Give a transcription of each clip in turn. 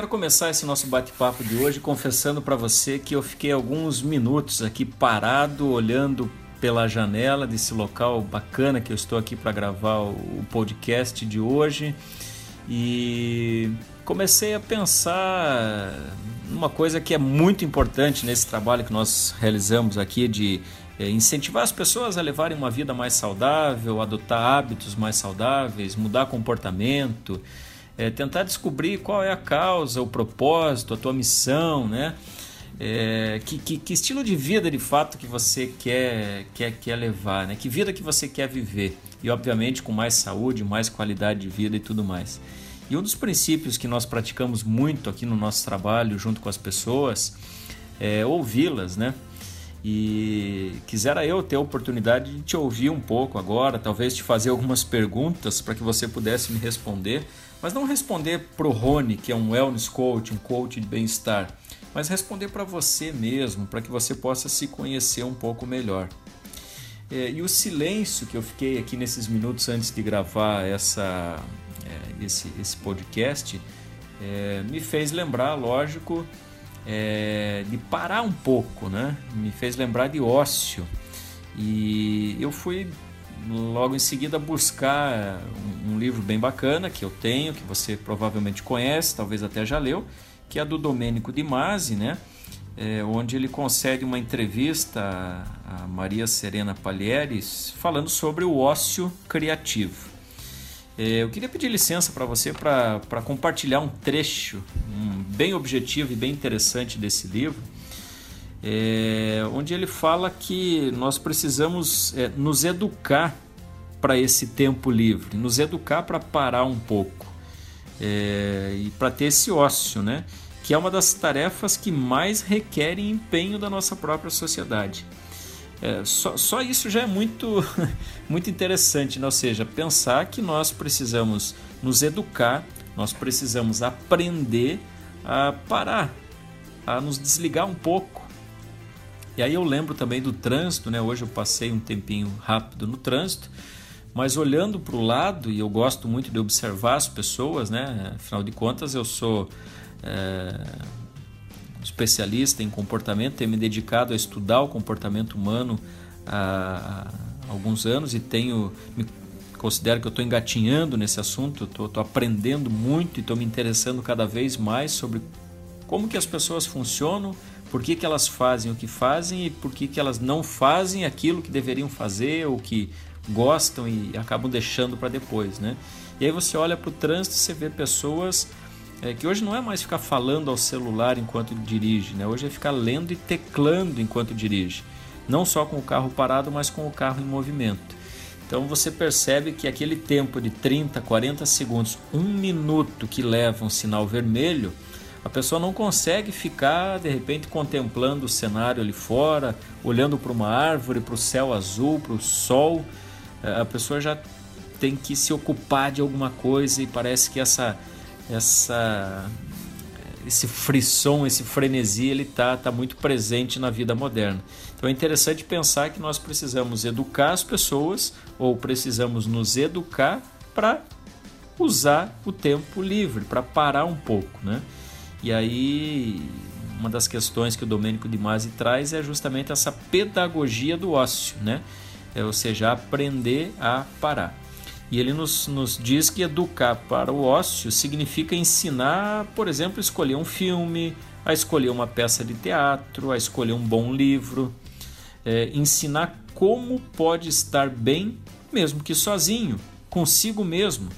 quero começar esse nosso bate-papo de hoje confessando para você que eu fiquei alguns minutos aqui parado, olhando pela janela desse local bacana que eu estou aqui para gravar o podcast de hoje. E comecei a pensar numa coisa que é muito importante nesse trabalho que nós realizamos aqui de é, incentivar as pessoas a levarem uma vida mais saudável, adotar hábitos mais saudáveis, mudar comportamento, é, tentar descobrir qual é a causa, o propósito, a tua missão, né? É, que, que, que, estilo de vida de fato que você quer, quer, quer levar, né? Que vida que você quer viver e obviamente com mais saúde, mais qualidade de vida e tudo mais. E um dos princípios que nós praticamos muito aqui no nosso trabalho junto com as pessoas é ouvi-las, né? E quisera eu ter a oportunidade de te ouvir um pouco agora, talvez te fazer algumas perguntas para que você pudesse me responder, mas não responder para o Rony, que é um wellness coach, um coach de bem-estar, mas responder para você mesmo, para que você possa se conhecer um pouco melhor. É, e o silêncio que eu fiquei aqui nesses minutos antes de gravar essa, é, esse, esse podcast é, me fez lembrar, lógico, é, de parar um pouco, né? me fez lembrar de ócio. E eu fui logo em seguida buscar um, um livro bem bacana que eu tenho, que você provavelmente conhece, talvez até já leu, que é do Domênico Di Masi, né? É, onde ele concede uma entrevista a Maria Serena Palieres falando sobre o ócio criativo. É, eu queria pedir licença para você para compartilhar um trecho um, bem objetivo e bem interessante desse livro, é, onde ele fala que nós precisamos é, nos educar para esse tempo livre, nos educar para parar um pouco é, e para ter esse ócio, né? que é uma das tarefas que mais requerem empenho da nossa própria sociedade. É, só, só, isso já é muito, muito interessante, né? ou seja, pensar que nós precisamos nos educar, nós precisamos aprender a parar, a nos desligar um pouco. E aí eu lembro também do trânsito, né? hoje eu passei um tempinho rápido no trânsito, mas olhando para o lado, e eu gosto muito de observar as pessoas, né? afinal de contas eu sou é, especialista em comportamento, tenho me dedicado a estudar o comportamento humano há, alguns anos e tenho me considero que eu estou engatinhando nesse assunto, estou aprendendo muito e estou me interessando cada vez mais sobre como que as pessoas funcionam, por que, que elas fazem o que fazem e por que, que elas não fazem aquilo que deveriam fazer ou que gostam e acabam deixando para depois, né? E aí você olha para o trânsito e você vê pessoas é, que hoje não é mais ficar falando ao celular enquanto dirige, né? hoje é ficar lendo e teclando enquanto dirige, não só com o carro parado, mas com o carro em movimento. Então você percebe que aquele tempo de 30, 40 segundos, um minuto que leva um sinal vermelho, a pessoa não consegue ficar de repente contemplando o cenário ali fora, olhando para uma árvore, para o céu azul, para o sol. É, a pessoa já tem que se ocupar de alguma coisa e parece que essa essa esse frisson, esse frenesi, ele tá, tá muito presente na vida moderna. Então é interessante pensar que nós precisamos educar as pessoas ou precisamos nos educar para usar o tempo livre, para parar um pouco, né? E aí uma das questões que o Domênico de Masi traz é justamente essa pedagogia do ócio, né? É, ou seja, aprender a parar. E ele nos, nos diz que educar para o ócio significa ensinar, por exemplo, a escolher um filme, a escolher uma peça de teatro, a escolher um bom livro, é, ensinar como pode estar bem, mesmo que sozinho, consigo mesmo.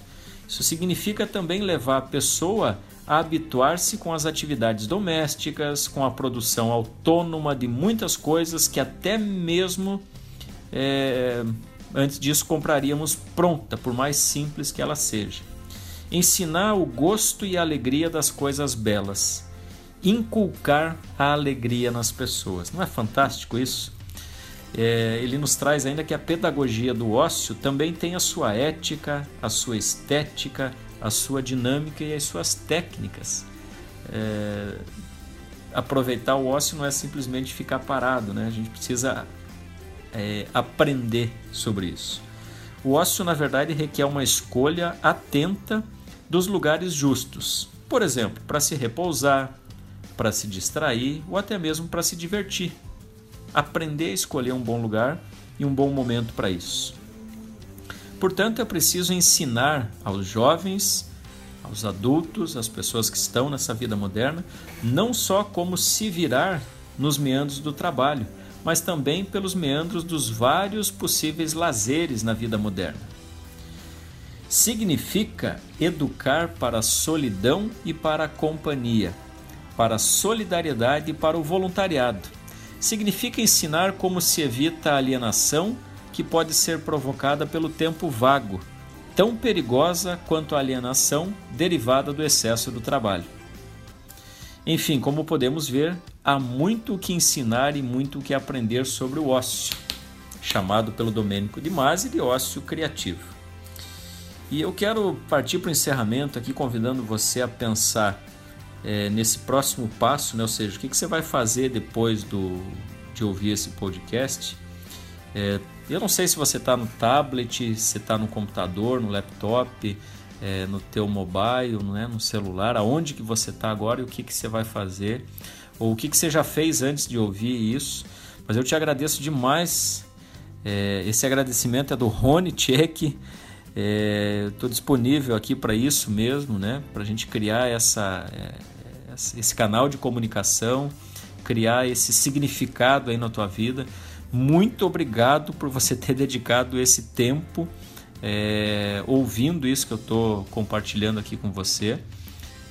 Isso significa também levar a pessoa habituar-se com as atividades domésticas, com a produção autônoma de muitas coisas que até mesmo é, Antes disso, compraríamos pronta, por mais simples que ela seja. Ensinar o gosto e a alegria das coisas belas. Inculcar a alegria nas pessoas. Não é fantástico isso? É, ele nos traz ainda que a pedagogia do ócio também tem a sua ética, a sua estética, a sua dinâmica e as suas técnicas. É, aproveitar o ócio não é simplesmente ficar parado, né? A gente precisa é, aprender sobre isso. O ócio, na verdade, requer uma escolha atenta dos lugares justos. Por exemplo, para se repousar, para se distrair ou até mesmo para se divertir. Aprender a escolher um bom lugar e um bom momento para isso. Portanto, é preciso ensinar aos jovens, aos adultos, às pessoas que estão nessa vida moderna, não só como se virar nos meandros do trabalho, mas também pelos meandros dos vários possíveis lazeres na vida moderna. Significa educar para a solidão e para a companhia, para a solidariedade e para o voluntariado. Significa ensinar como se evita a alienação que pode ser provocada pelo tempo vago, tão perigosa quanto a alienação derivada do excesso do trabalho. Enfim, como podemos ver, há muito o que ensinar e muito o que aprender sobre o ócio, chamado pelo Domênico de Masi de ócio criativo. E eu quero partir para o encerramento aqui, convidando você a pensar é, nesse próximo passo, né? ou seja, o que, que você vai fazer depois do, de ouvir esse podcast. É, eu não sei se você está no tablet, se está no computador, no laptop, é, no teu mobile, né, no celular, aonde que você está agora e o que, que você vai fazer, ou o que, que você já fez antes de ouvir isso. Mas eu te agradeço demais. É, esse agradecimento é do Rony Tchek. Estou é, disponível aqui para isso mesmo, né? Para a gente criar essa, é, esse canal de comunicação, criar esse significado aí na tua vida. Muito obrigado por você ter dedicado esse tempo é, ouvindo isso que eu estou compartilhando aqui com você.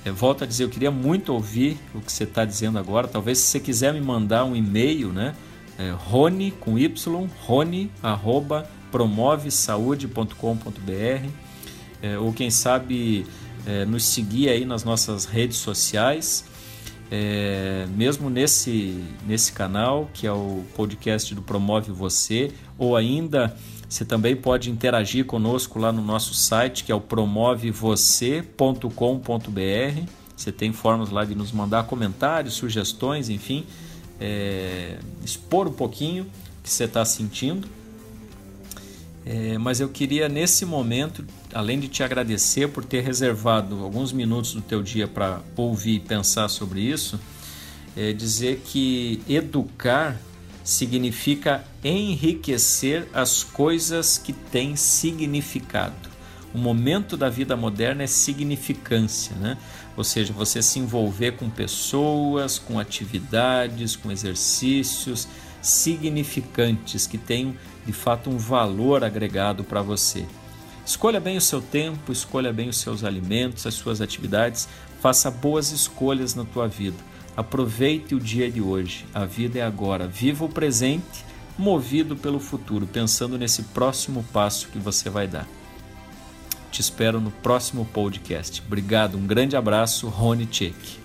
É, volto a dizer, eu queria muito ouvir o que você está dizendo agora. Talvez se você quiser me mandar um e-mail, né? É, Rony com Y, Rony arroba promovesaude.com.br é, ou quem sabe é, nos seguir aí nas nossas redes sociais, é, mesmo nesse, nesse canal que é o podcast do Promove Você, ou ainda você também pode interagir conosco lá no nosso site, que é o promovevocê.com.br. Você tem formas lá de nos mandar comentários, sugestões, enfim, é, expor um pouquinho o que você está sentindo. É, mas eu queria nesse momento, além de te agradecer por ter reservado alguns minutos do teu dia para ouvir e pensar sobre isso, é, dizer que educar significa enriquecer as coisas que têm significado. O momento da vida moderna é significância, né? ou seja, você se envolver com pessoas, com atividades, com exercícios significantes que tenham de fato um valor agregado para você. Escolha bem o seu tempo, escolha bem os seus alimentos, as suas atividades, faça boas escolhas na tua vida. Aproveite o dia de hoje, a vida é agora. Viva o presente, movido pelo futuro, pensando nesse próximo passo que você vai dar. Te espero no próximo podcast. Obrigado, um grande abraço, Rony Tchek.